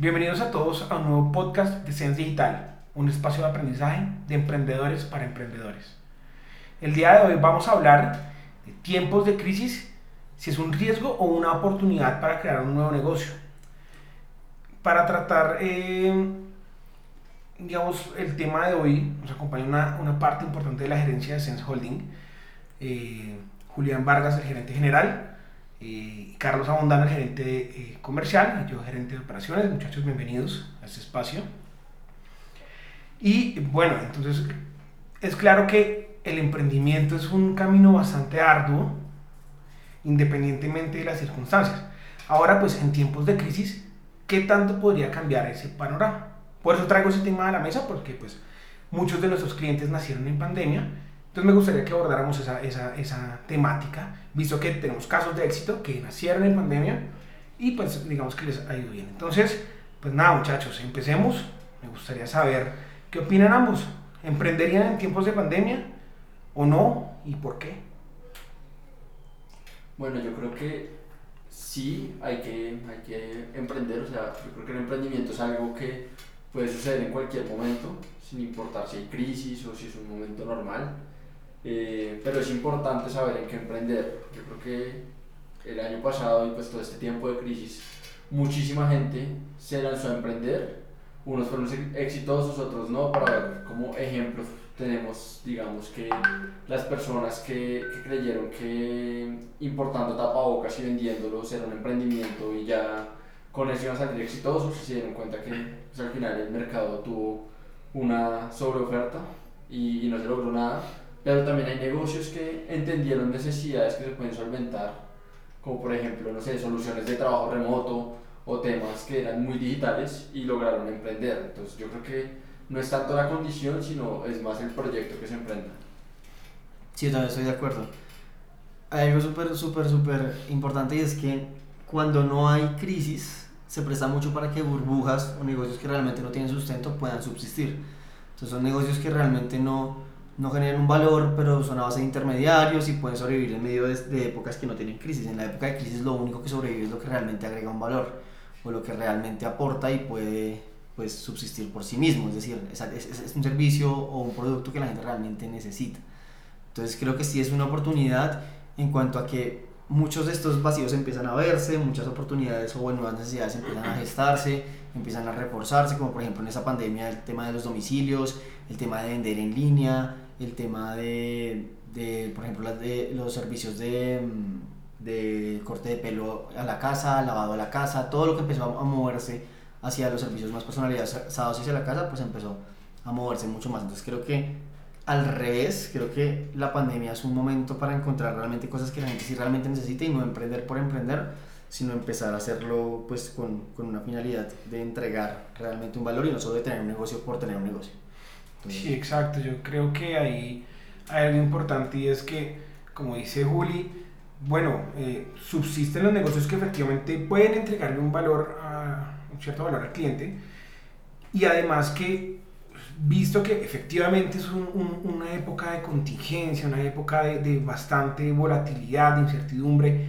Bienvenidos a todos a un nuevo podcast de Sense Digital, un espacio de aprendizaje de emprendedores para emprendedores. El día de hoy vamos a hablar de tiempos de crisis, si es un riesgo o una oportunidad para crear un nuevo negocio. Para tratar, eh, digamos, el tema de hoy, nos acompaña una, una, parte importante de la gerencia de Sense Holding, eh, Julián Vargas, el gerente general, eh, Carlos Abondano, el gerente eh, comercial, yo gerente de operaciones. Muchachos, bienvenidos a este espacio. Y bueno, entonces es claro que el emprendimiento es un camino bastante arduo, independientemente de las circunstancias. Ahora, pues en tiempos de crisis, ¿qué tanto podría cambiar ese panorama? Por eso traigo ese tema a la mesa, porque pues muchos de nuestros clientes nacieron en pandemia entonces me gustaría que abordáramos esa, esa, esa, temática, visto que tenemos casos de éxito que nacieron en pandemia y pues digamos que les ha ido bien. Entonces, pues nada muchachos, empecemos. Me gustaría saber qué opinan ambos. ¿Emprenderían en tiempos de pandemia o no y por qué? Bueno, yo creo que sí hay que, hay que emprender. O sea, yo creo que el emprendimiento es algo que puede suceder en cualquier momento, sin importar si hay crisis o si es un momento normal eh, pero es importante saber en qué emprender. Yo creo que el año pasado y pues todo este tiempo de crisis, muchísima gente se lanzó a emprender. Unos fueron exitosos, otros no. Para ver como ejemplos tenemos, digamos que las personas que, que creyeron que importando tapabocas y vendiéndolos era un emprendimiento y ya con eso iban a salir exitosos, se dieron cuenta que pues, al final el mercado tuvo una sobreoferta y, y no se logró nada pero también hay negocios que entendieron necesidades que se pueden solventar, como por ejemplo, no sé, soluciones de trabajo remoto o temas que eran muy digitales y lograron emprender. Entonces yo creo que no es tanto la condición, sino es más el proyecto que se emprenda. Sí, yo también estoy de acuerdo. Hay algo súper, súper, súper importante y es que cuando no hay crisis, se presta mucho para que burbujas o negocios que realmente no tienen sustento puedan subsistir. Entonces son negocios que realmente no, no generan un valor, pero son a base de intermediarios y pueden sobrevivir en medio de, épocas que no tienen crisis. En la época de crisis lo único que sobrevive es lo que realmente agrega un valor o lo que realmente aporta y puede pues, subsistir por sí mismo. Es decir, es, es, un servicio o un producto que la gente realmente necesita. Entonces creo que sí es una oportunidad en cuanto a que muchos de estos vacíos empiezan a verse, muchas oportunidades o nuevas necesidades empiezan a gestarse, empiezan a reforzarse, como por ejemplo en esa pandemia el tema de los domicilios, el tema de vender en línea, el tema de, de por ejemplo, de los servicios de, mm, de, corte de pelo a la casa, lavado a la casa, todo lo que empezó a moverse hacia los servicios más personalizados hacia la casa, pues empezó a moverse mucho más. Entonces creo que al revés, creo que la pandemia es un momento para encontrar realmente cosas que la gente sí realmente necesita y no emprender por emprender, sino empezar a hacerlo pues con, con una finalidad de entregar realmente un valor y no solo de tener un negocio por tener un negocio. Sí, exacto. Yo creo que ahí hay algo importante y es que, como dice Juli, bueno, eh, subsisten los negocios que efectivamente pueden entregarle un valor, a, un cierto valor al cliente y además que, visto que efectivamente es una época de contingencia, una época de, de bastante volatilidad, de incertidumbre,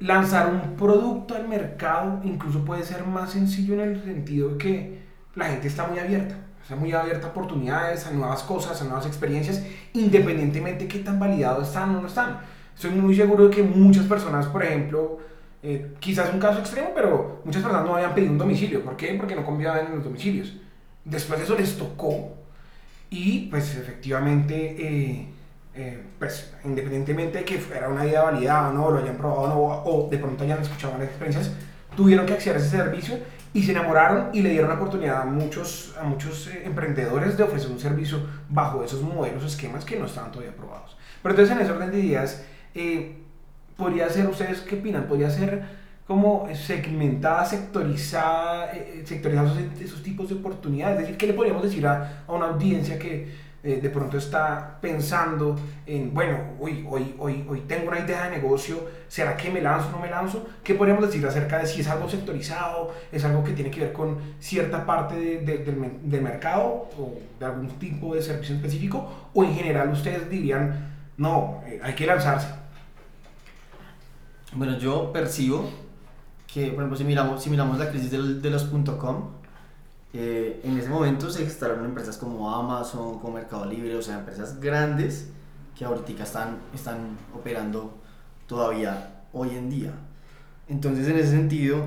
lanzar un producto al mercado incluso puede ser más sencillo en el sentido de que la gente está muy abierta sea, muy abierta a oportunidades, a nuevas cosas, a nuevas experiencias, independientemente de qué tan validados están o no están. Estoy muy seguro de que muchas personas, por ejemplo, eh, quizás un caso extremo, pero muchas personas no habían pedido un domicilio. ¿Por qué? Porque no confiaban en los domicilios. Después de eso les tocó y pues efectivamente, eh, eh, pues independientemente de que fuera una idea validada o no, lo hayan probado o no, o de pronto hayan escuchado malas experiencias, tuvieron que acceder a ese servicio y se enamoraron y le dieron la oportunidad a muchos, a muchos eh, emprendedores de ofrecer un servicio bajo esos modelos, esquemas que no estaban todavía aprobados. Pero entonces en ese orden de ideas, eh, podría ser, ¿ustedes qué opinan? ¿Podría ser como segmentada, sectorizada, eh, sectorizados esos tipos de oportunidades? Es decir, ¿qué le podríamos decir a, a una audiencia que eh, de pronto está pensando en, bueno, hoy, hoy, hoy, hoy tengo una idea de negocio, ¿será que me lanzo o no me lanzo? ¿Qué podríamos decir acerca de si es algo sectorizado, es algo que tiene que ver con cierta parte de, del, mercado o de algún tipo de servicio específico? ¿O en general ustedes dirían, no, eh, hay que lanzarse? Bueno, yo percibo que, por ejemplo, si miramos, si miramos la crisis del- de los .com, eh, en ese momento se instalaron empresas como Amazon, como Mercado Libre, o sea, empresas grandes que ahorita están, están operando todavía hoy en día. Entonces, en ese sentido,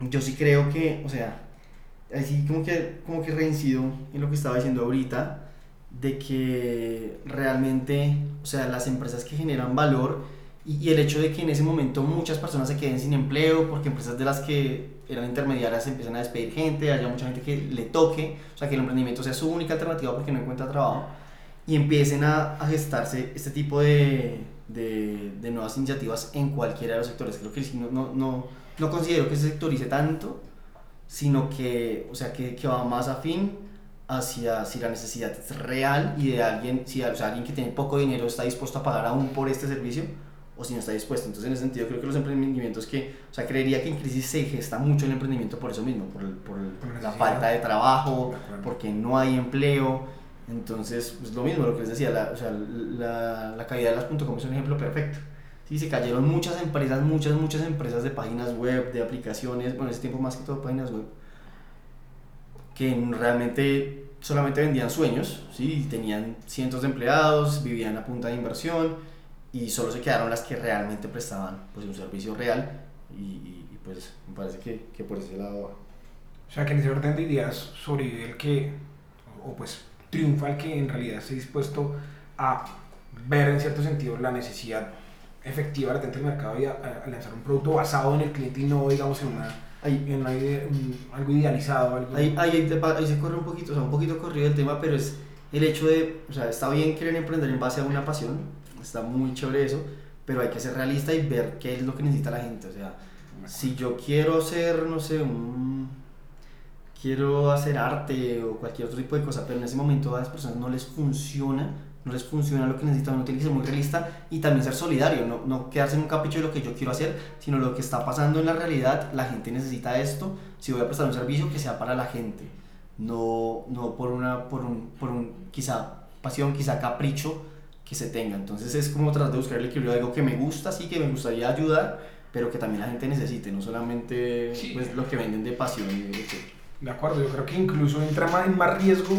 yo sí creo que, o sea, así como que, como que reincido en lo que estaba diciendo ahorita, de que realmente, o sea, las empresas que generan valor y, y el hecho de que en ese momento muchas personas se queden sin empleo porque empresas de las que eran intermediarias empiezan a despedir gente, haya mucha gente que le toque, o sea, que el emprendimiento sea su única alternativa porque no encuentra trabajo y empiecen a, a gestarse este tipo de, de, de nuevas iniciativas en cualquiera de los sectores. Creo que no, no, no, no considero que se sectorice tanto, sino que, o sea, que, que va más afín hacia si la necesidad es real y de alguien, si o sea, alguien que tiene poco dinero está dispuesto a pagar aún por este servicio o si no está dispuesto. Entonces, en ese sentido, creo que los emprendimientos que, o sea, creería que en crisis se gesta mucho el emprendimiento por eso mismo, por, el- por el- Por la falta de trabajo, porque no hay empleo. Entonces, pues lo mismo, lo que les decía, la, o sea, la, la caída de las .com es un ejemplo perfecto. Sí, se cayeron muchas empresas, muchas, muchas empresas de páginas web, de aplicaciones, bueno, en ese tiempo más que todo páginas web, que realmente solamente vendían sueños, ¿sí? tenían cientos de empleados, vivían a punta de inversión y solo se quedaron las que realmente prestaban pues, un servicio real y, y- y, pues me parece que, que por ese lado va. O sea, que en ese orden de ideas sobrevive el que, o pues triunfa el que en realidad esté dispuesto a ver en cierto sentido la necesidad efectiva latente del mercado y a, a- lanzar un producto basado en el cliente y no, digamos, en, una, Ahí, en una ide- un- algo idealizado. Algo, Ahí, ahí, ahí se corre un poquito, o sea, un poquito corrido el tema, pero es el hecho de, o sea, está bien querer emprender en base a una pasión, está muy chévere eso, pero hay que ser realista y ver qué es lo que necesita la gente, o sea, si yo quiero ser, no sé, un... quiero hacer arte o cualquier otro tipo de cosa, pero en ese momento a las personas no les funciona, no les funciona lo que necesitan, uno tiene que ser muy realista y también ser solidario, no, no quedarse en un capricho de lo que yo quiero hacer, sino lo que está pasando en la realidad, la gente necesita esto, si voy a prestar un servicio que sea para la gente, no, no por, una, por, un, por un quizá pasión, quizá capricho que se tenga. Entonces es como tratar de buscar el equilibrio de algo que me gusta, sí, que me gustaría ayudar, pero que también la gente necesite, no solamente Sí. pues, lo que venden de pasión. y de que- De acuerdo, yo creo que incluso entra más, en más riesgo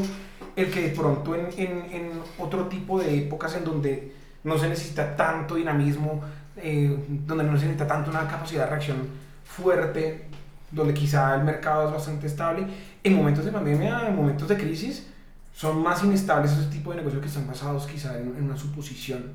el que de pronto en, en, en otro tipo de épocas en donde no se necesita tanto dinamismo, eh, donde no se necesita tanto una capacidad de reacción fuerte, donde quizá el mercado es bastante estable, en momentos de pandemia, en momentos de crisis, son más inestables ese tipo de negocios que están basados quizá en, en una suposición,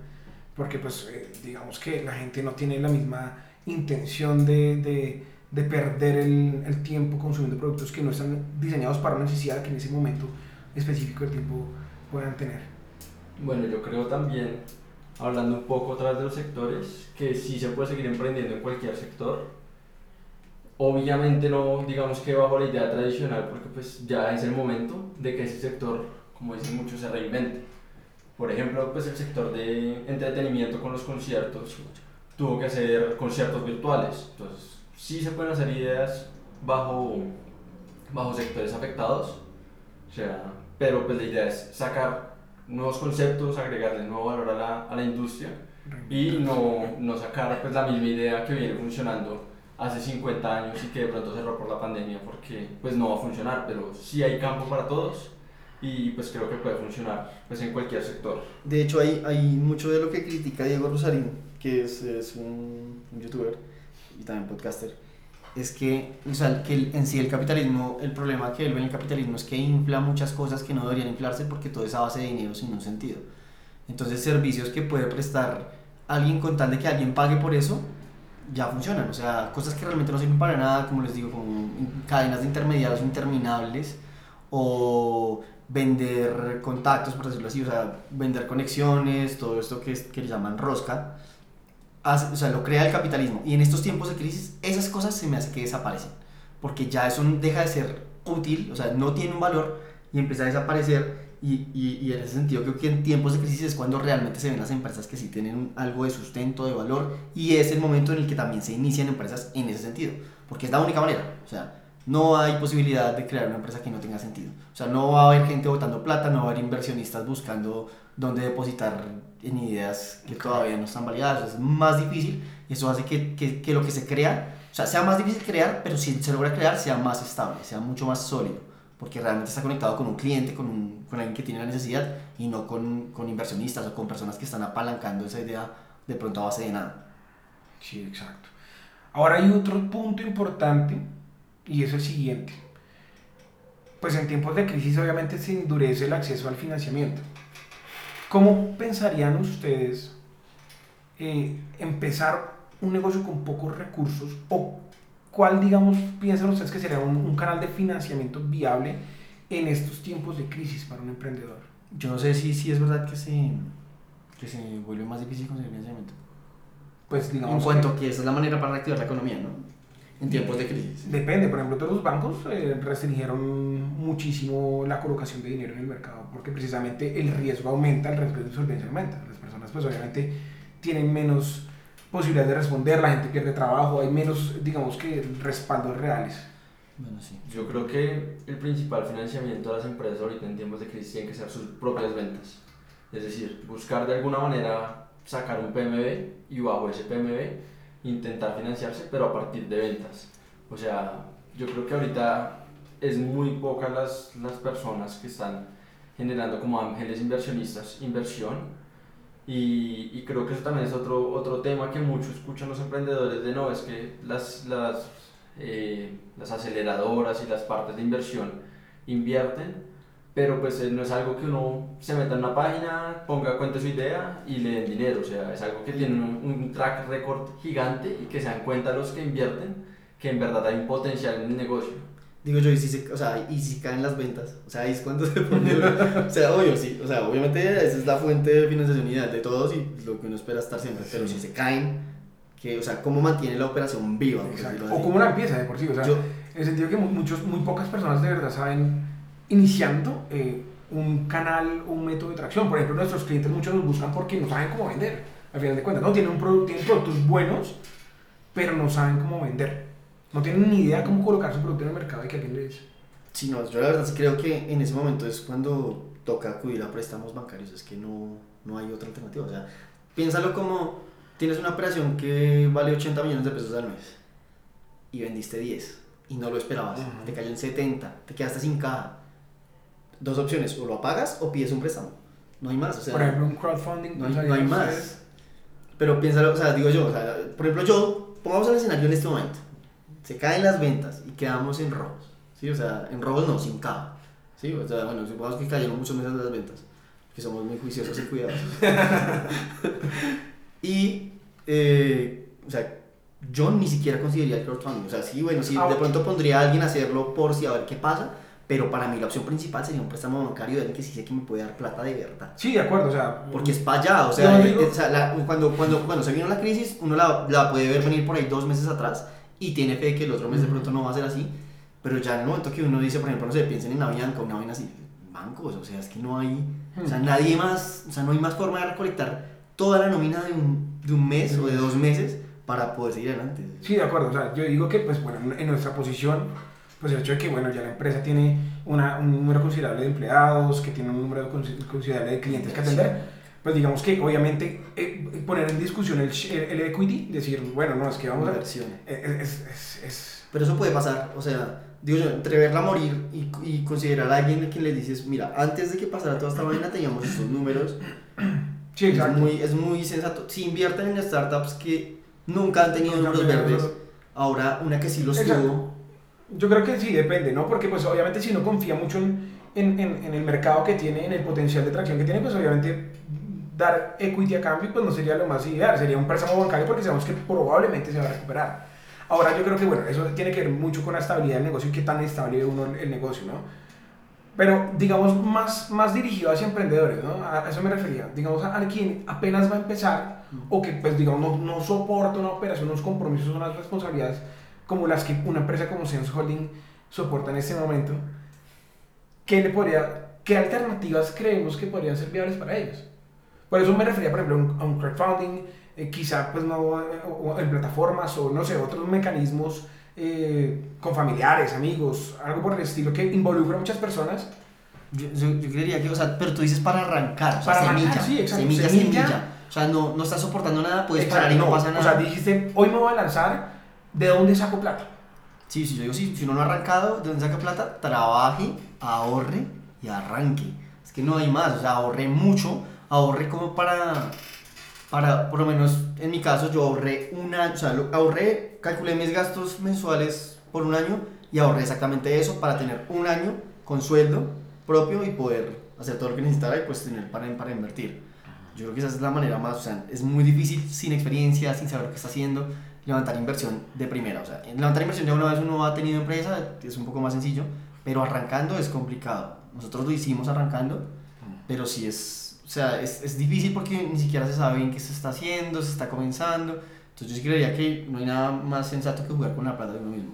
porque pues eh, digamos que la gente no tiene la misma intención de, de, de perder el, el tiempo consumiendo productos que no están diseñados para una necesidad que en ese momento específico del tiempo puedan tener. Bueno, yo creo también, hablando un poco vez de los sectores, que sí se puede seguir emprendiendo en cualquier sector. Obviamente no, digamos que bajo la idea tradicional, porque pues ya es el momento de que ese sector, como dicen muchos, se reinvente. Por ejemplo, pues el sector de entretenimiento con los conciertos tuvo que hacer conciertos virtuales. Entonces, sí se pueden hacer ideas bajo, bajo sectores afectados. O sea, pero pues la idea es sacar nuevos conceptos, agregarle nuevo valor a la, a la industria y no, no sacar pues, la misma idea que viene funcionando hace 50 años y que de pronto cerró por la pandemia porque pues no va a funcionar, pero sí hay campo para todos y pues creo que puede funcionar pues en cualquier sector. De hecho, hay, hay mucho de lo que critica Diego Rosarín, que es, es un, un youtuber y también podcaster, es que, o sea, que el- en sí el capitalismo, el problema que él ve en el capitalismo es que infla muchas cosas que no deberían inflarse porque todo es a base de dinero sin un sentido. Entonces, servicios que puede prestar alguien con tal de que alguien pague por eso, ya funcionan. O sea, cosas que realmente no sirven para nada, como les digo, como cadenas de intermediarios interminables o vender contactos, por decirlo así, o sea, vender conexiones, todo esto que, es, que le llaman rosca, hace- o sea, lo crea el capitalismo. Y en estos tiempos de crisis, esas cosas se me hace que desaparecen, porque ya eso deja de ser útil, o sea, no tiene un valor y empieza a desaparecer. Y, y, y en ese sentido creo que en tiempos de crisis es cuando realmente se ven las empresas que sí tienen algo de sustento, de valor, y es el momento en el que también se inician empresas en ese sentido, porque es la única manera, o sea, no hay posibilidad de crear una empresa que no tenga sentido. O sea, no va a haber gente botando plata, no va a haber inversionistas buscando dónde depositar en ideas que todavía no están validadas. Es más difícil y eso hace que, que, que lo que se crea sea, sea más difícil crear, pero si se logra crear, sea más estable, sea mucho más sólido, porque realmente está conectado con un cliente, con, alguien que tiene la necesidad y no con, con inversionistas o con personas que están apalancando esa idea de pronto a base de nada. Sí, exacto. Ahora hay otro punto importante y es el siguiente. Pues en tiempos de crisis obviamente se endurece el acceso al financiamiento. ¿Cómo pensarían ustedes eh, empezar un negocio con pocos recursos o cuál, digamos, piensan ustedes que sería un, un canal de financiamiento viable en estos tiempos de crisis para un emprendedor? Yo no sé si, si es verdad que se, que se vuelve más difícil conseguir financiamiento. Pues digamos En que- cuanto que esa es la manera para reactivar la economía, ¿no? En tiempos de crisis. Depende, por ejemplo, todos los bancos eh, restringieron muchísimo la colocación de dinero en el mercado porque precisamente el riesgo aumenta, el riesgo de insolvencia aumenta. Las personas pues obviamente tienen menos posibilidades de responder, la gente pierde trabajo, hay menos, digamos que, respaldos reales. Bueno, sí. Yo creo que el principal financiamiento de las empresas ahorita en tiempos de crisis tiene que ser sus propias ventas. Es decir, buscar de alguna manera sacar un PMB y bajo ese PMB intentar financiarse, pero a partir de ventas. O sea, yo creo que ahorita es muy pocas las, las personas que están generando como ángeles inversionistas inversión. Y, y creo que eso también es otro, otro tema que muchos escuchan los emprendedores de no, es que las, las eh, las aceleradoras y las partes de inversión invierten, pero pues eh, no es algo que uno se meta en una página, ponga cuenta su idea y le den dinero, o sea, es algo que tiene un, un track record gigante y que se dan cuenta los que invierten que en verdad hay un potencial en el negocio. Digo yo, y si, se, o sea, y si caen las ventas, o sea, ahí es cuando se pone. o sea, obvio, sí, o sea, obviamente esa es la fuente de financiación ideal de todos y lo que uno espera estar siempre, pero si se caen, que, o sea, ¿cómo mantiene la operación viva? O cómo la empieza de por sí, o sea, Yo- en el sentido que mu- muchos, muy pocas personas de verdad saben, iniciando eh, un canal un método de tracción. Por ejemplo, nuestros clientes muchos nos buscan porque no saben cómo vender, al final de cuentas, ¿no? Tienen, un produ- tienen productos buenos, pero no saben cómo vender. No tienen ni idea cómo colocar su producto en el mercado y que alguien les... Sí, no, yo la verdad sí creo que en ese momento es cuando toca acudir a préstamos bancarios, es que no, no hay otra alternativa. O sea, piénsalo como tienes una operación que vale 80 millones de pesos al mes y vendiste 10 y no lo esperabas, Ujú. te cayó en 70, te quedaste sin caja. Dos opciones, o lo apagas o pides un préstamo. No hay más, o sea, por ejemplo, un crowdfunding. no hay, ¿sabían no hay más. Pero piénsalo, o sea, digo yo, o sea, por ejemplo, yo, pongamos el escenario en este momento. Se caen las ventas y quedamos en rojos. ¿Sí? O sea, en rojos no, sin caja. ¿Sí? O sea, bueno, supongamos que cayeron muchos meses las ventas. Que somos muy juiciosos y cuidadosos. y, eh, o sea, yo ni siquiera consideraría el crowdfunding. O sea, sí, bueno, sí, de pronto pondría a alguien a hacerlo por si a ver qué pasa. Pero para mí la opción principal sería un préstamo bancario de alguien que sí sé que me puede dar plata de verdad. Sí, de acuerdo, o sea... Porque es para allá, o sea, digo- eh, o sea, la- cuando, cuando, cuando se vino la crisis, uno la, la puede ver venir por ahí dos meses atrás y tiene fe que el otro mes de pronto no va a ser así, pero ya en el momento que uno dice, por ejemplo, no sé, piensen en Avianca, una vaina así, bancos, o sea, es que no hay, o sea, nadie más, o sea, no hay más forma de recolectar toda la nómina de un, de un mes o de dos meses para poder seguir adelante. Sí, de acuerdo. O sea, yo digo que, pues bueno, en nuestra posición, pues el hecho de que, bueno, ya la empresa tiene una, un número considerable de empleados, que tiene un número consi- considerable de clientes que atender, pues digamos que obviamente eh, poner en discusión el, el, equity, decir, bueno, no, es que vamos a... Inversión. Es, es, es, es- Pero eso puede pasar, o sea, digo yo, entre verla morir y, y considerar a alguien a quien le dices, mira, antes de que pasara toda esta vaina teníamos estos números, sí, es exacto. muy, es muy sensato. Si invierten en startups que nunca han tenido números verdes, ahora una que sí los Exacto. tuvo, Yo creo que sí, depende, ¿no? Porque pues obviamente si uno confía mucho en, en, en, en el mercado que tiene, en el potencial de tracción que tiene, pues obviamente dar equity a cambio pues no sería lo más ideal, sería un préstamo bancario porque sabemos que probablemente se va a recuperar. Ahora yo creo que bueno, eso tiene que ver mucho con la estabilidad del negocio y qué tan estable uno el, negocio, ¿no? Pero digamos más, más dirigido hacia emprendedores, ¿no? A eso me refería. Digamos a, a quien apenas va a empezar o que pues digamos no, no soporta una operación, unos compromisos, unas responsabilidades como las que una empresa como Sense Holding soporta en este momento, ¿qué, le podría, ¿qué alternativas creemos que podrían ser viables para ellos? Por eso me refería, por ejemplo, a un- crowdfunding, eh, quizá pues no eh, o- o en plataformas o no sé, otros mecanismos eh, con familiares, amigos, algo por el estilo que involucra a muchas personas. yo, yo, yo creería que, o sea, pero tú dices para arrancar, o sea, Para arrancar, semilla, sí, exacto, semilla, semilla. semilla, O sea, no, no estás soportando nada, puedes Exacto, parar y no, pasa O nada. sea, dijiste, hoy me voy a lanzar, ¿de dónde saco plata? Sí, sí, yo digo, sí, si uno no ha arrancado, ¿de dónde saca plata? Trabaje, ahorre y arranque. Es que no hay más, o sea, ahorré mucho, ahorré como para, para, por lo menos en mi caso, yo ahorré un año, o sea, lo- ahorré, calculé mis gastos mensuales por un año y ahorré exactamente eso para tener un año con sueldo propio y poder hacer todo lo que necesitara y pues tener para, para invertir. Yo creo que esa es la manera más, o sea, es muy difícil sin experiencia, sin saber lo que está haciendo, levantar inversión de primera. O sea, levantar inversión ya una vez uno ha tenido empresa, es un poco más sencillo, pero arrancando es complicado. Nosotros lo hicimos arrancando, pero sí es, o sea, es, es difícil porque ni siquiera se sabe bien qué se está haciendo, se está comenzando. Entonces yo sí creería que no hay nada más sensato que jugar con la plata de uno mismo.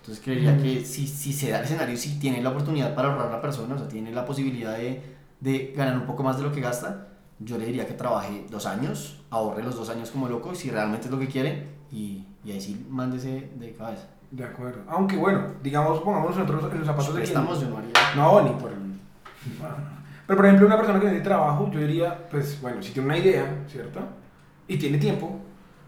Entonces creería Ujú. que si, si se da el escenario, si tiene la oportunidad para ahorrar la persona, o sea, tiene la posibilidad de, de ganar un poco más de lo que gasta, yo le diría que trabaje dos años, ahorre los dos años como loco, si realmente es lo que quiere, y, y ahí sí mándese de cabeza. De acuerdo. Aunque bueno, digamos, pongamos nosotros en los zapatos de Estamos, yo no haría. No, ni por... Pero por ejemplo, una persona que tiene trabajo, yo diría, pues bueno, si tiene una idea, ¿cierto? Y tiene tiempo,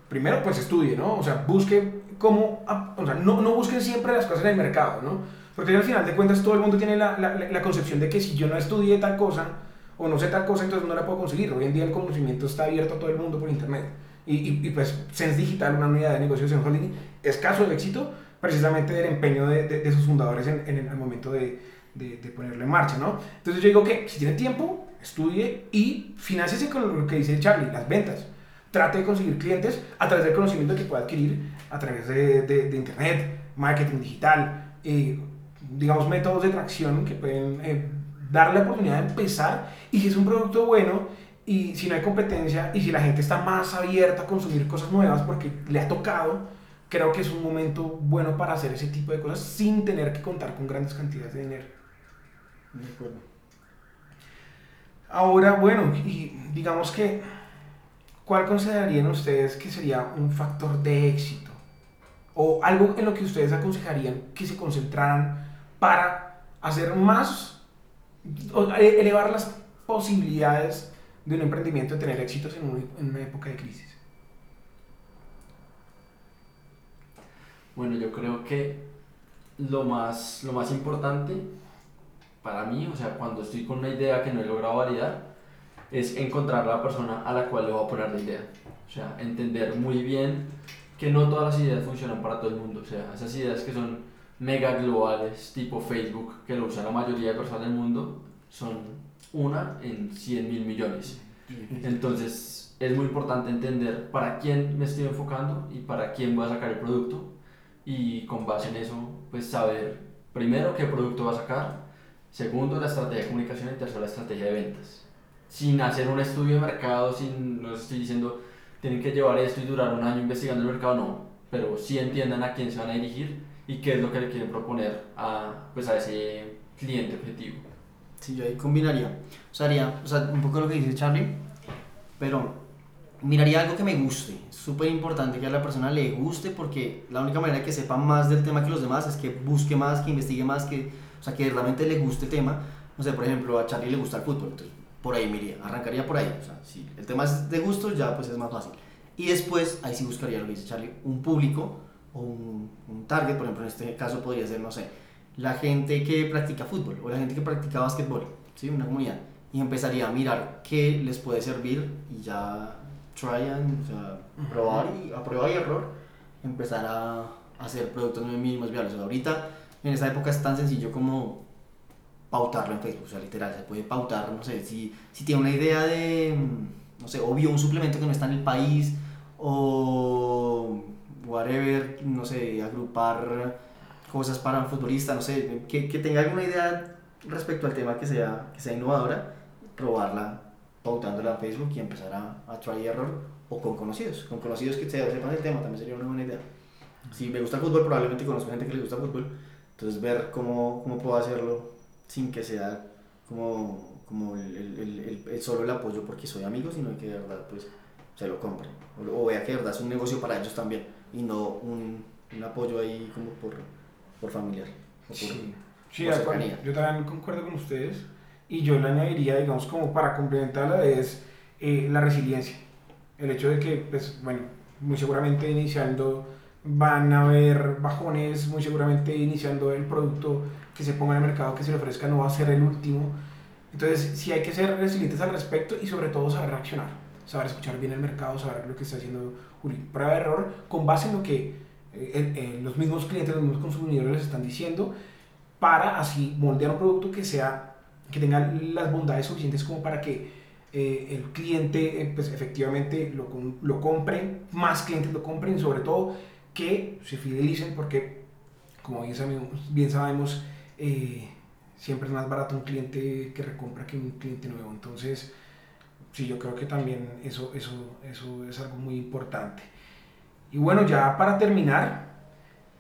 primero pues estudie, ¿no? O sea, busque cómo, o sea, no, no busquen siempre las cosas en el mercado, ¿no? Porque al final de cuentas todo el mundo tiene la, la, la concepción de que si yo no estudié tal cosa o no sé tal cosa, entonces no la puedo conseguir. Hoy en día el conocimiento está abierto a todo el mundo por internet. Y, y, y, pues Sense Digital, una unidad de negocios en Holding, es caso de éxito precisamente del empeño de, de, de sus fundadores en, en el momento de, de, de, ponerlo en marcha, ¿no? Entonces yo digo que si tiene tiempo, estudie y financiese con lo que dice Charlie, las ventas. Trate de conseguir clientes a través del conocimiento que pueda adquirir a través de, de, de internet, marketing digital, eh, digamos métodos de tracción que pueden eh, darle la oportunidad de empezar y si es un producto bueno y si no hay competencia y si la gente está más abierta a consumir cosas nuevas porque le ha tocado, creo que es un momento bueno para hacer ese tipo de cosas sin tener que contar con grandes cantidades de dinero. De acuerdo. Ahora, bueno, y digamos que, ¿cuál considerarían ustedes que sería un factor de éxito? O algo en lo que ustedes aconsejarían que se concentraran para hacer más, o elevar las posibilidades de un emprendimiento de tener éxitos en, en una época de crisis. Bueno, yo creo que lo más, lo más importante para mí, o sea, cuando estoy con una idea que no he logrado validar, es encontrar la persona a la cual le voy a poner la idea. O sea, entender muy bien que no todas las ideas funcionan para todo el mundo. O sea, esas ideas que son mega globales, tipo Facebook, que lo usa la mayoría de personas del mundo, son una en 100 mil millones. Entonces, es muy importante entender para quién me estoy enfocando y para quién voy a sacar el producto y con base en eso, pues saber primero qué producto va a sacar, segundo la estrategia de comunicación y tercero la estrategia de ventas. Sin hacer un estudio de mercado, sin, no estoy diciendo, tienen que llevar esto y durar un año investigando el mercado, no, pero sí entiendan a quién se van a dirigir y qué es lo que le quieren proponer a, pues a ese cliente objetivo. Sí, yo ahí combinaría. O sea, haría, o sea, un poco lo que dice Charlie, pero miraría algo que me guste. Súper importante que a la persona le guste porque la única manera que sepa más del tema que los demás es que busque más, que investigue más, que, o sea, que realmente le guste el tema. No sé, por ejemplo, a Charlie le gusta el fútbol, entonces por ahí me iría, arrancaría por ahí. O sea, si el tema es de gusto, ya pues es más fácil. Y después, ahí sí buscaría lo que dice Charlie, un público o un, un target, por ejemplo, en este caso podría ser, no sé, la gente que practica fútbol o la gente que practica básquetbol, ¿sí? Una comunidad. Y empezaría a mirar qué les puede servir y ya try and, o sea, probar y a prueba y error, empezar a hacer productos mínimos viables. O sea, ahorita, en esta época es tan sencillo como pautarlo en Facebook, o sea, literal, se puede pautar, no sé, si, si tiene una idea de, no sé, o vio un suplemento que no está en el país, o whatever, no sé, agrupar cosas para un futbolista, no sé, que, que tenga alguna idea respecto al tema que sea, que sea innovadora, probarla pautándola en Facebook y empezar a, a try error o con conocidos, con conocidos que sepan el tema también sería una buena idea. Si me gusta el fútbol, probablemente conozco gente que le gusta el fútbol, entonces ver cómo, cómo puedo hacerlo sin que sea como, como el, el, el, solo el apoyo porque soy amigo, sino que de verdad pues se lo compre o, o vea que de verdad es un negocio para ellos también y no un, un apoyo ahí como por, por familiar. O por, Sí, sí por acuerdo. yo también concuerdo con ustedes y yo le añadiría, digamos, como para complementarla es eh, la resiliencia. El hecho de que, pues, bueno, muy seguramente iniciando van a haber bajones, muy seguramente iniciando el producto que se ponga en el mercado, que se le ofrezca, no va a ser el último. Entonces, sí hay que ser resilientes al respecto y sobre todo saber reaccionar, saber escuchar bien el mercado, saber lo que está haciendo Juli. Prueba de error con base en lo que eh, eh, los mismos clientes, los mismos consumidores les están diciendo, para así moldear un producto que sea, que tenga las bondades suficientes como para que eh, el cliente pues efectivamente lo, lo compre, más clientes lo compren, sobre todo que se fidelicen porque, como bien sabemos, sabemos siempre es más barato un cliente que recompra que un cliente nuevo. Entonces, sí, yo creo que también eso, eso, eso es algo muy importante. Y bueno, ya para terminar,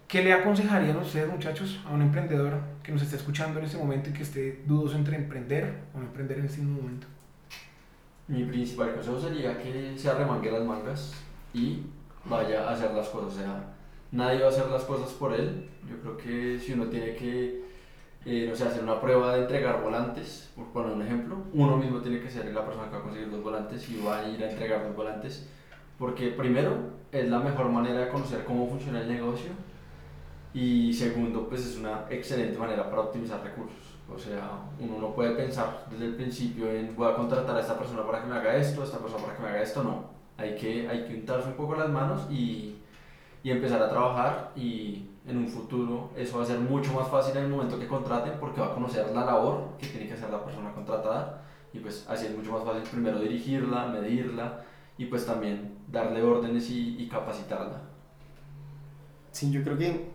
¿qué le aconsejarían ustedes, muchachos, a un emprendedor que nos esté escuchando en este momento y que esté dudoso entre emprender o no emprender en este momento? Mi principal consejo sería que se arremangue las mangas y vaya a hacer las cosas. O sea, nadie va a hacer las cosas por él. Yo creo que si uno tiene que eh, no sé, hacer una prueba de entregar volantes, por poner un ejemplo, uno mismo tiene que ser la persona que va a conseguir los volantes y va a ir a entregar los volantes, porque primero es la mejor manera de conocer cómo funciona el negocio y segundo, pues es una excelente manera para optimizar recursos. O sea, uno no puede pensar desde el principio en voy a contratar a esta persona para que me haga esto, a esta persona para que me haga esto, no. Hay que, hay que untarse un poco las manos y, y empezar a trabajar y en un futuro eso va a ser mucho más fácil en el momento que contraten porque va a conocer la labor que tiene que hacer la persona contratada y pues así es mucho más fácil primero dirigirla, medirla y pues también darle órdenes y, y capacitarla. Sí, yo creo que,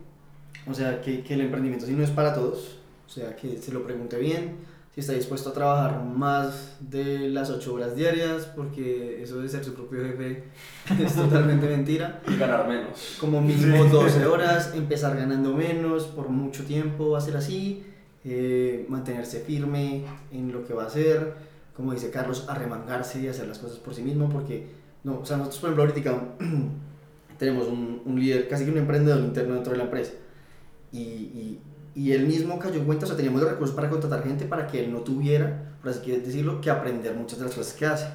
o sea, que, que el emprendimiento sí no es para todos, o sea, que se lo pregunte bien, si está dispuesto a trabajar más de las 8 horas diarias, porque eso de ser su propio jefe es totalmente mentira. Y ganar menos. Como mínimo 12 horas, empezar ganando menos por mucho tiempo, ser así, eh, mantenerse firme en lo que va a hacer, como dice Carlos, arremangarse y hacer las cosas por sí mismo, porque, no, o sea, nosotros por ejemplo ahorita tenemos un, un líder, casi que un emprendedor interno dentro de la empresa, y, y y él mismo cayó en cuenta, o sea, teníamos los recursos para contratar gente para que él no tuviera, por así decirlo, que aprender muchas de las cosas que hace.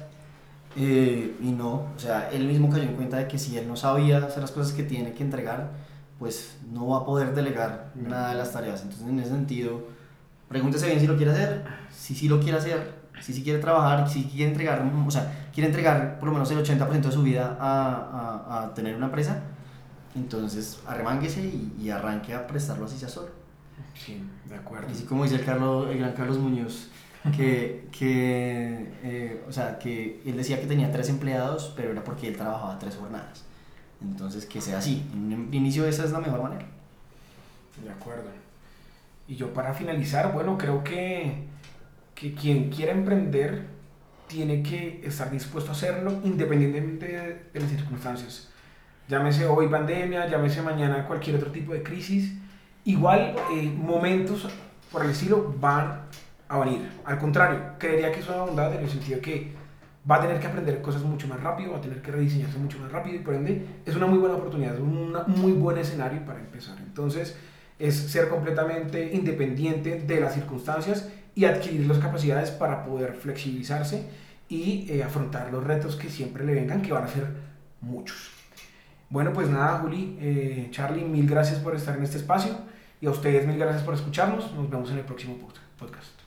Eh, y no, o sea, él mismo cayó en cuenta de que si él no sabía hacer las cosas que tiene que entregar, pues no va a poder delegar nada de las tareas. Entonces, en ese sentido, pregúntese bien si lo quiere hacer, si sí lo quiere hacer, si sí quiere trabajar, si quiere entregar, o sea, quiere entregar por lo menos el 80% de su vida a, a, a, tener una empresa, entonces arremánguese y, y arranque a prestarlo así sea solo. Sí, de acuerdo. Así como dice el, Carlos, el gran Carlos Muñoz, que, que, eh, o sea, que él decía que tenía tres empleados, pero era porque él trabajaba tres jornadas. Entonces, que sea así. En un inicio esa es la mejor manera. De acuerdo. Y yo para finalizar, bueno, creo que, que quien quiera emprender tiene que estar dispuesto a hacerlo independientemente de, de las circunstancias. Llámese hoy pandemia, llámese mañana cualquier otro tipo de crisis Igual, eh, momentos por el estilo van a venir. Al contrario, creería que es una bondad en el sentido que va a tener que aprender cosas mucho más rápido, va a tener que rediseñarse mucho más rápido y por ende es una muy buena oportunidad, es un muy buen escenario para empezar. Entonces, es ser completamente independiente de las circunstancias y adquirir las capacidades para poder flexibilizarse y eh, afrontar los retos que siempre le vengan, que van a ser muchos. Bueno, pues nada, Juli, eh, Charlie, mil gracias por estar en este espacio. Y a ustedes mil gracias por escucharnos. Nos vemos en el próximo podcast.